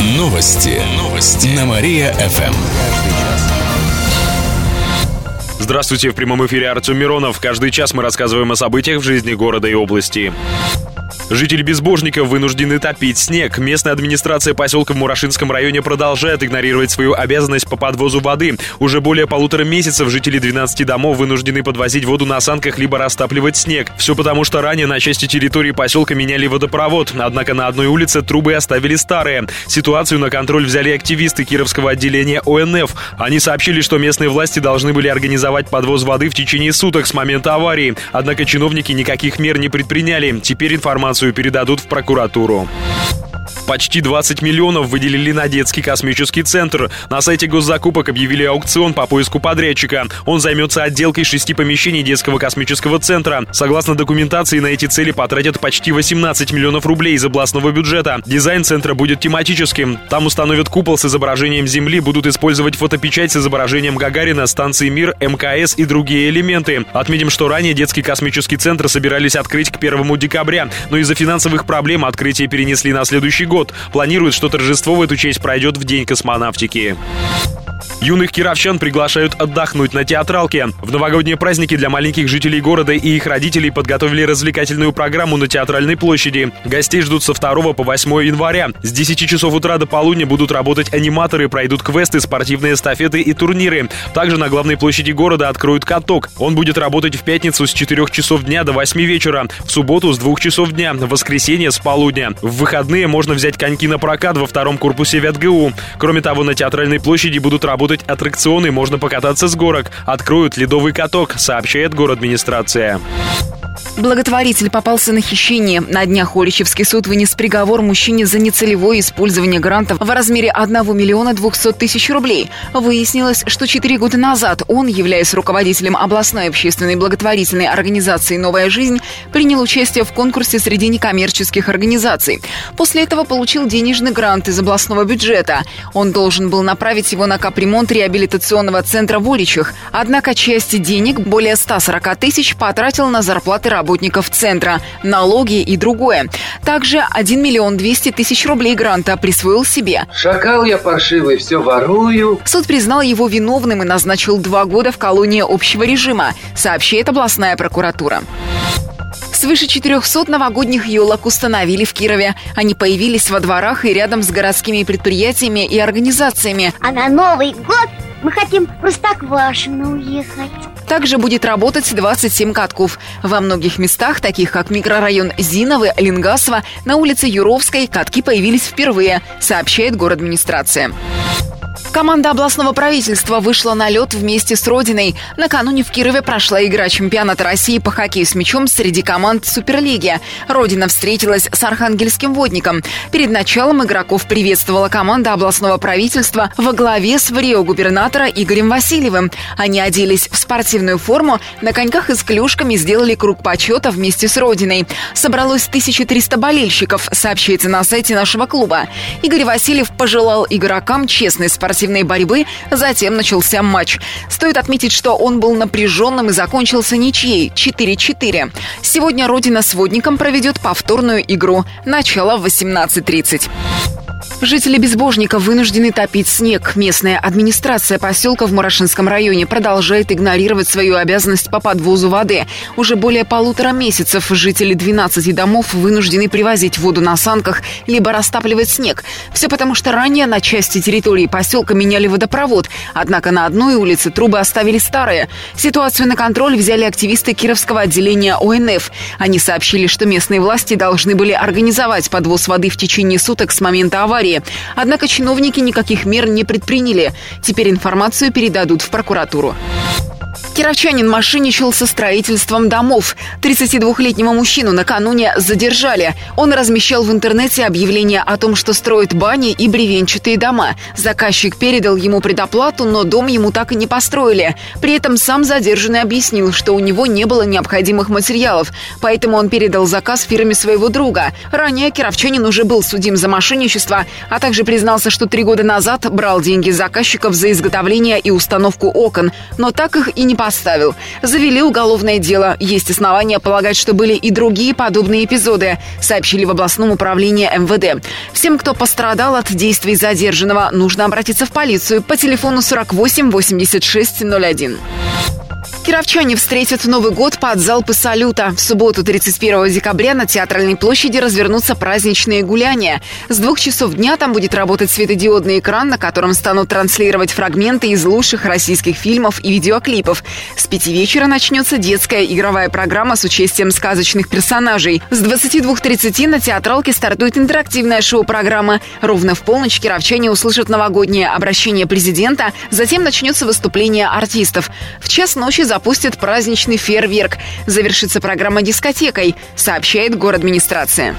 Новости. Новости. На Мария-ФМ. Здравствуйте, в прямом эфире Артем Миронов. Каждый час мы рассказываем о событиях в жизни города и области. Жители Безбожников вынуждены топить снег. Местная администрация поселка в Мурашинском районе продолжает игнорировать свою обязанность по подвозу воды. Уже более полутора месяцев жители 12 домов вынуждены подвозить воду на санках либо растапливать снег. Все потому, что ранее на части территории поселка меняли водопровод. Однако на одной улице трубы оставили старые. Ситуацию на контроль взяли активисты Кировского отделения ОНФ. Они сообщили, что местные власти должны были организовать подвоз воды в течение суток с момента аварии. Однако чиновники никаких мер не предприняли. Теперь информацию информацию передадут в прокуратуру. Почти 20 миллионов выделили на детский космический центр. На сайте госзакупок объявили аукцион по поиску подрядчика. Он займется отделкой шести помещений детского космического центра. Согласно документации, на эти цели потратят почти 18 миллионов рублей из областного бюджета. Дизайн центра будет тематическим. Там установят купол с изображением Земли, будут использовать фотопечать с изображением Гагарина, станции Мир, МКС и другие элементы. Отметим, что ранее детский космический центр собирались открыть к 1 декабря, но из-за финансовых проблем открытие перенесли на следующий год год. Планируют, что торжество в эту честь пройдет в День космонавтики. Юных кировчан приглашают отдохнуть на театралке. В новогодние праздники для маленьких жителей города и их родителей подготовили развлекательную программу на Театральной площади. Гостей ждут со 2 по 8 января. С 10 часов утра до полудня будут работать аниматоры, пройдут квесты, спортивные эстафеты и турниры. Также на главной площади города откроют каток. Он будет работать в пятницу с 4 часов дня до 8 вечера, в субботу с 2 часов дня, в воскресенье с полудня. В выходные можно взять коньки на прокат во втором корпусе ВятГУ. Кроме того, на Театральной площади будут работать работать аттракционы, можно покататься с горок. Откроют ледовый каток, сообщает город администрация. Благотворитель попался на хищение. На днях Оличевский суд вынес приговор мужчине за нецелевое использование грантов в размере 1 миллиона 200 тысяч рублей. Выяснилось, что 4 года назад он, являясь руководителем областной общественной благотворительной организации «Новая жизнь», принял участие в конкурсе среди некоммерческих организаций. После этого получил денежный грант из областного бюджета. Он должен был направить его на капремонт реабилитационного центра в Оличах. Однако части денег, более 140 тысяч, потратил на зарплаты работников центра, налоги и другое. Также 1 миллион 200 тысяч рублей гранта присвоил себе. Шакал я паршивый, все ворую. Суд признал его виновным и назначил два года в колонии общего режима, сообщает областная прокуратура. Свыше 400 новогодних елок установили в Кирове. Они появились во дворах и рядом с городскими предприятиями и организациями. А на Новый год мы хотим в Простоквашино уехать. Также будет работать 27 катков. Во многих местах, таких как микрорайон Зиновы, Ленгасова, на улице Юровской, катки появились впервые, сообщает город администрация. Команда областного правительства вышла на лед вместе с Родиной. Накануне в Кирове прошла игра чемпионата России по хоккею с мячом среди команд Суперлиги. Родина встретилась с Архангельским водником. Перед началом игроков приветствовала команда областного правительства во главе с варио-губернатора Игорем Васильевым. Они оделись в спортивную форму, на коньках и с клюшками сделали круг почета вместе с Родиной. Собралось 1300 болельщиков, сообщается на сайте нашего клуба. Игорь Васильев пожелал игрокам честной спортивной спортивной борьбы. Затем начался матч. Стоит отметить, что он был напряженным и закончился ничьей 4-4. Сегодня Родина с водником проведет повторную игру. Начало в 18.30. Жители Безбожника вынуждены топить снег. Местная администрация поселка в Мурашинском районе продолжает игнорировать свою обязанность по подвозу воды. Уже более полутора месяцев жители 12 домов вынуждены привозить воду на санках либо растапливать снег. Все потому, что ранее на части территории поселка меняли водопровод. Однако на одной улице трубы оставили старые. Ситуацию на контроль взяли активисты Кировского отделения ОНФ. Они сообщили, что местные власти должны были организовать подвоз воды в течение суток с момента аварии аварии. Однако чиновники никаких мер не предприняли. Теперь информацию передадут в прокуратуру. Кировчанин мошенничал со строительством домов. 32-летнего мужчину накануне задержали. Он размещал в интернете объявление о том, что строит бани и бревенчатые дома. Заказчик передал ему предоплату, но дом ему так и не построили. При этом сам задержанный объяснил, что у него не было необходимых материалов, поэтому он передал заказ фирме своего друга. Ранее Кировчанин уже был судим за мошенничество, а также признался, что три года назад брал деньги заказчиков за изготовление и установку окон, но так их и не поставил поставил. Завели уголовное дело. Есть основания полагать, что были и другие подобные эпизоды, сообщили в областном управлении МВД. Всем, кто пострадал от действий задержанного, нужно обратиться в полицию по телефону 48 86 01. Кировчане встретят Новый год под залпы салюта. В субботу, 31 декабря, на Театральной площади развернутся праздничные гуляния. С двух часов дня там будет работать светодиодный экран, на котором станут транслировать фрагменты из лучших российских фильмов и видеоклипов. С пяти вечера начнется детская игровая программа с участием сказочных персонажей. С 22.30 на театралке стартует интерактивная шоу-программа. Ровно в полночь кировчане услышат новогоднее обращение президента, затем начнется выступление артистов. В час ночи запустят праздничный фейерверк. Завершится программа дискотекой, сообщает город администрация.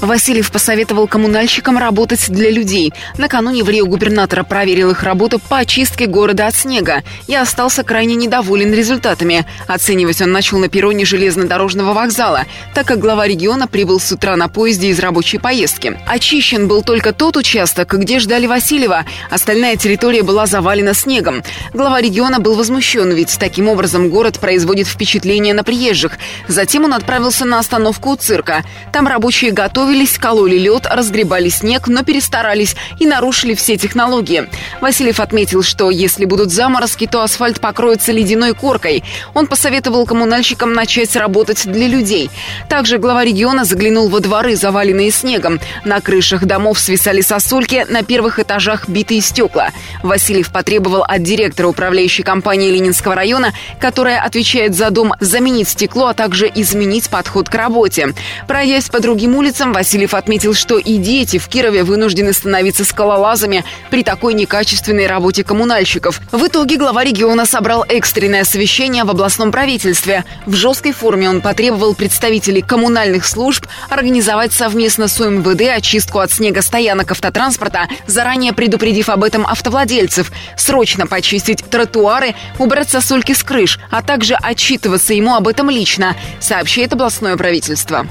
Васильев посоветовал коммунальщикам работать для людей. Накануне в Рио губернатора проверил их работу по очистке города от снега и остался крайне недоволен результатами. Оценивать он начал на перроне железнодорожного вокзала, так как глава региона прибыл с утра на поезде из рабочей поездки. Очищен был только тот участок, где ждали Васильева. Остальная территория была завалена снегом. Глава региона был возмущен, ведь таким образом город производит впечатление на приезжих. Затем он отправился на остановку у цирка. Там рабочие готовили готовились, кололи лед, разгребали снег, но перестарались и нарушили все технологии. Васильев отметил, что если будут заморозки, то асфальт покроется ледяной коркой. Он посоветовал коммунальщикам начать работать для людей. Также глава региона заглянул во дворы, заваленные снегом. На крышах домов свисали сосульки, на первых этажах битые стекла. Васильев потребовал от директора управляющей компании Ленинского района, которая отвечает за дом, заменить стекло, а также изменить подход к работе. Пройдясь по другим улицам, Васильев отметил, что и дети в Кирове вынуждены становиться скалолазами при такой некачественной работе коммунальщиков. В итоге глава региона собрал экстренное совещание в областном правительстве. В жесткой форме он потребовал представителей коммунальных служб организовать совместно с УМВД очистку от снега стоянок автотранспорта, заранее предупредив об этом автовладельцев, срочно почистить тротуары, убрать сосульки с крыш, а также отчитываться ему об этом лично, сообщает областное правительство.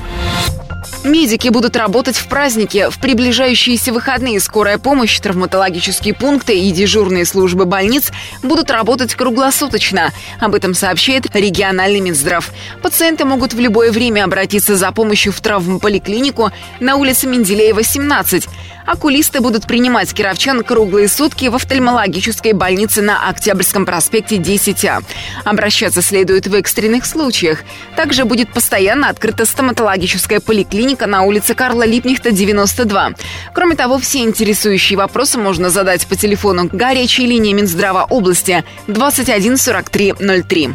Медики будут работать в праздники. В приближающиеся выходные скорая помощь, травматологические пункты и дежурные службы больниц будут работать круглосуточно. Об этом сообщает региональный Минздрав. Пациенты могут в любое время обратиться за помощью в травмполиклинику на улице Менделеева, 17. Окулисты будут принимать кировчан круглые сутки в офтальмологической больнице на Октябрьском проспекте 10А. Обращаться следует в экстренных случаях. Также будет постоянно открыта стоматологическая поликлиника на улице Карла Липнихта, 92. Кроме того, все интересующие вопросы можно задать по телефону горячей линии Минздрава области 21 43 03.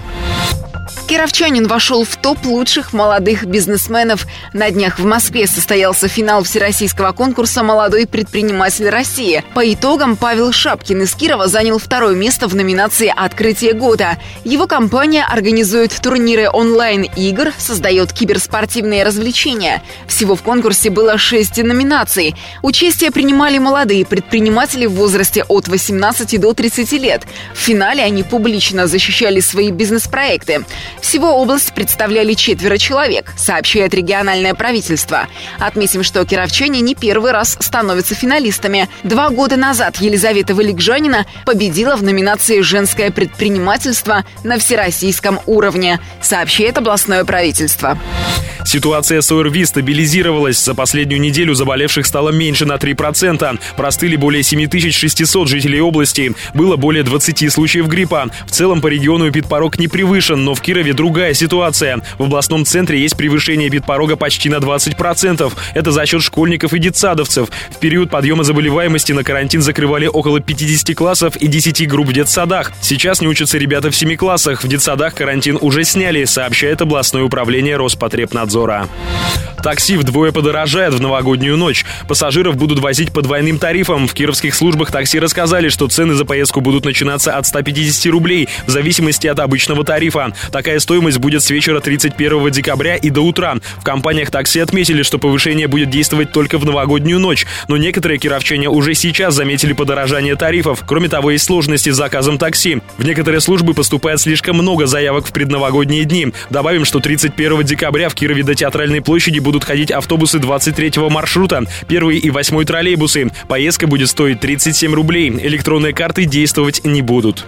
Кировчанин вошел в топ лучших молодых бизнесменов. На днях в Москве состоялся финал всероссийского конкурса «Молодой предприниматель России». По итогам Павел Шапкин из Кирова занял второе место в номинации «Открытие года». Его компания организует турниры онлайн-игр, создает киберспортивные развлечения. Всего в конкурсе было шесть номинаций. Участие принимали молодые предприниматели в возрасте от 18 до 30 лет. В финале они публично защищали свои бизнес-проекты. Всего область представляли четверо человек, сообщает региональное правительство. Отметим, что кировчане не первый раз становятся финалистами. Два года назад Елизавета Валикжанина победила в номинации «Женское предпринимательство» на всероссийском уровне, сообщает областное правительство. Ситуация с ОРВИ стабилизировалась. За последнюю неделю заболевших стало меньше на 3%. Простыли более 7600 жителей области. Было более 20 случаев гриппа. В целом по региону эпидпорог не превышен, но в Кирове другая ситуация. В областном центре есть превышение эпидпорога почти на 20%. Это за счет школьников и детсадовцев. В период подъема заболеваемости на карантин закрывали около 50 классов и 10 групп в детсадах. Сейчас не учатся ребята в 7 классах. В детсадах карантин уже сняли, сообщает областное управление Роспотребнадзора. Такси вдвое подорожает в новогоднюю ночь. Пассажиров будут возить по двойным тарифам. В кировских службах такси рассказали, что цены за поездку будут начинаться от 150 рублей в зависимости от обычного тарифа. Такая стоимость будет с вечера 31 декабря и до утра. В компаниях такси отметили, что повышение будет действовать только в новогоднюю ночь, но некоторые кировчане уже сейчас заметили подорожание тарифов. Кроме того, есть сложности с заказом такси. В некоторые службы поступает слишком много заявок в предновогодние дни. Добавим, что 31 декабря в Кирове до Театральной площади будут ходить автобусы 23 маршрута, первый и восьмой троллейбусы. Поездка будет стоить 37 рублей. Электронные карты действовать не будут.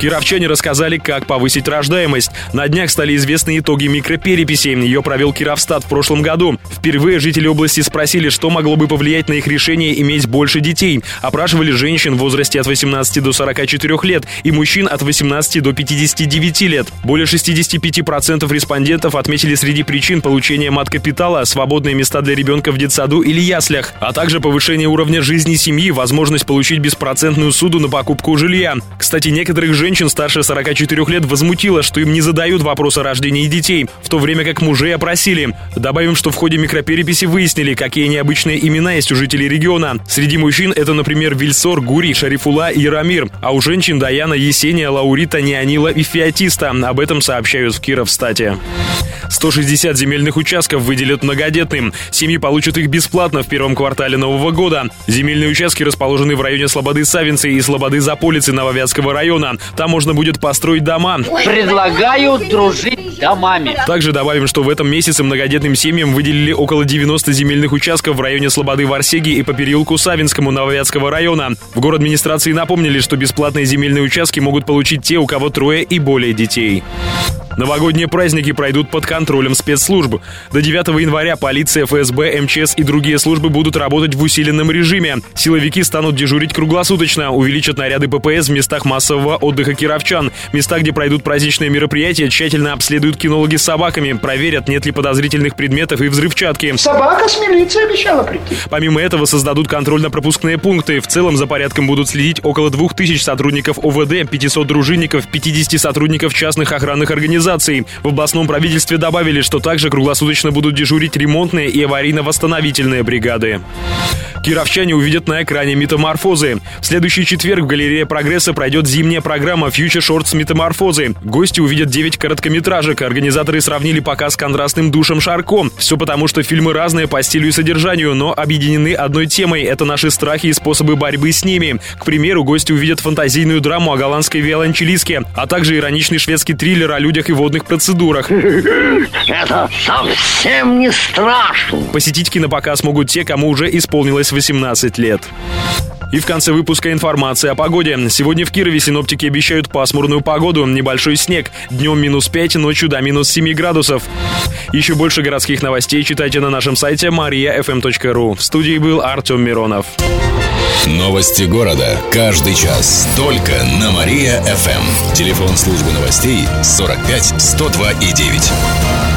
Кировчане рассказали, как повысить рождаемость. На днях стали известны итоги микропереписи. Ее провел Кировстат в прошлом году. Впервые жители области спросили, что могло бы повлиять на их решение иметь больше детей. Опрашивали женщин в возрасте от 18 до 44 лет и мужчин от 18 до 59 лет. Более 65% респондентов отметили среди причин получения мат-капитала свободные места для ребенка в детсаду или яслях, а также повышение уровня жизни семьи, возможность получить беспроцентную суду на покупку жилья. Кстати, некоторых женщин старше 44 лет возмутило, что им не задают вопрос о рождении детей, в то время как мужей опросили. Добавим, что в ходе микропереписи выяснили, какие необычные имена есть у жителей региона. Среди мужчин это, например, Вильсор, Гурий, Шарифула и Рамир, а у женщин Даяна, Есения, Лаурита, Неонила и Феотиста. Об этом сообщают в Кировстате. 160 земельных участков выделят многодетным. Семьи получат их бесплатно в первом квартале нового года. Земельные участки расположены в районе Слободы Савинцы и Слободы Заполицы Нововятского района. Там можно будет построить дома. Предлагаю Gaio Drugi домами. Также добавим, что в этом месяце многодетным семьям выделили около 90 земельных участков в районе Слободы Варсеги и по переулку Савинскому Нововятского района. В город администрации напомнили, что бесплатные земельные участки могут получить те, у кого трое и более детей. Новогодние праздники пройдут под контролем спецслужб. До 9 января полиция, ФСБ, МЧС и другие службы будут работать в усиленном режиме. Силовики станут дежурить круглосуточно, увеличат наряды ППС в местах массового отдыха кировчан. Места, где пройдут праздничные мероприятия, тщательно обследуют кинологи с собаками, проверят, нет ли подозрительных предметов и взрывчатки. Собака с милицией обещала прийти. Помимо этого создадут контрольно-пропускные пункты. В целом за порядком будут следить около 2000 сотрудников ОВД, 500 дружинников, 50 сотрудников частных охранных организаций. В областном правительстве добавили, что также круглосуточно будут дежурить ремонтные и аварийно-восстановительные бригады. Кировчане увидят на экране метаморфозы. В следующий четверг в галерее «Прогресса» пройдет зимняя программа Future Shorts Метаморфозы. Гости увидят 9 короткометражек. Организаторы сравнили показ с контрастным душем Шарко. Все потому, что фильмы разные по стилю и содержанию, но объединены одной темой. Это наши страхи и способы борьбы с ними. К примеру, гости увидят фантазийную драму о голландской виолончелистке, а также ироничный шведский триллер о людях и водных процедурах. Это совсем не страшно. Посетить кинопоказ могут те, кому уже исполнилось 18 лет. И в конце выпуска информация о погоде. Сегодня в Кирове синоптики обещают пасмурную погоду, небольшой снег. Днем минус 5, ночью до минус 7 градусов. Еще больше городских новостей читайте на нашем сайте mariafm.ru. В студии был Артем Миронов. Новости города. Каждый час. Только на Мария-ФМ. Телефон службы новостей 45 102 и 9.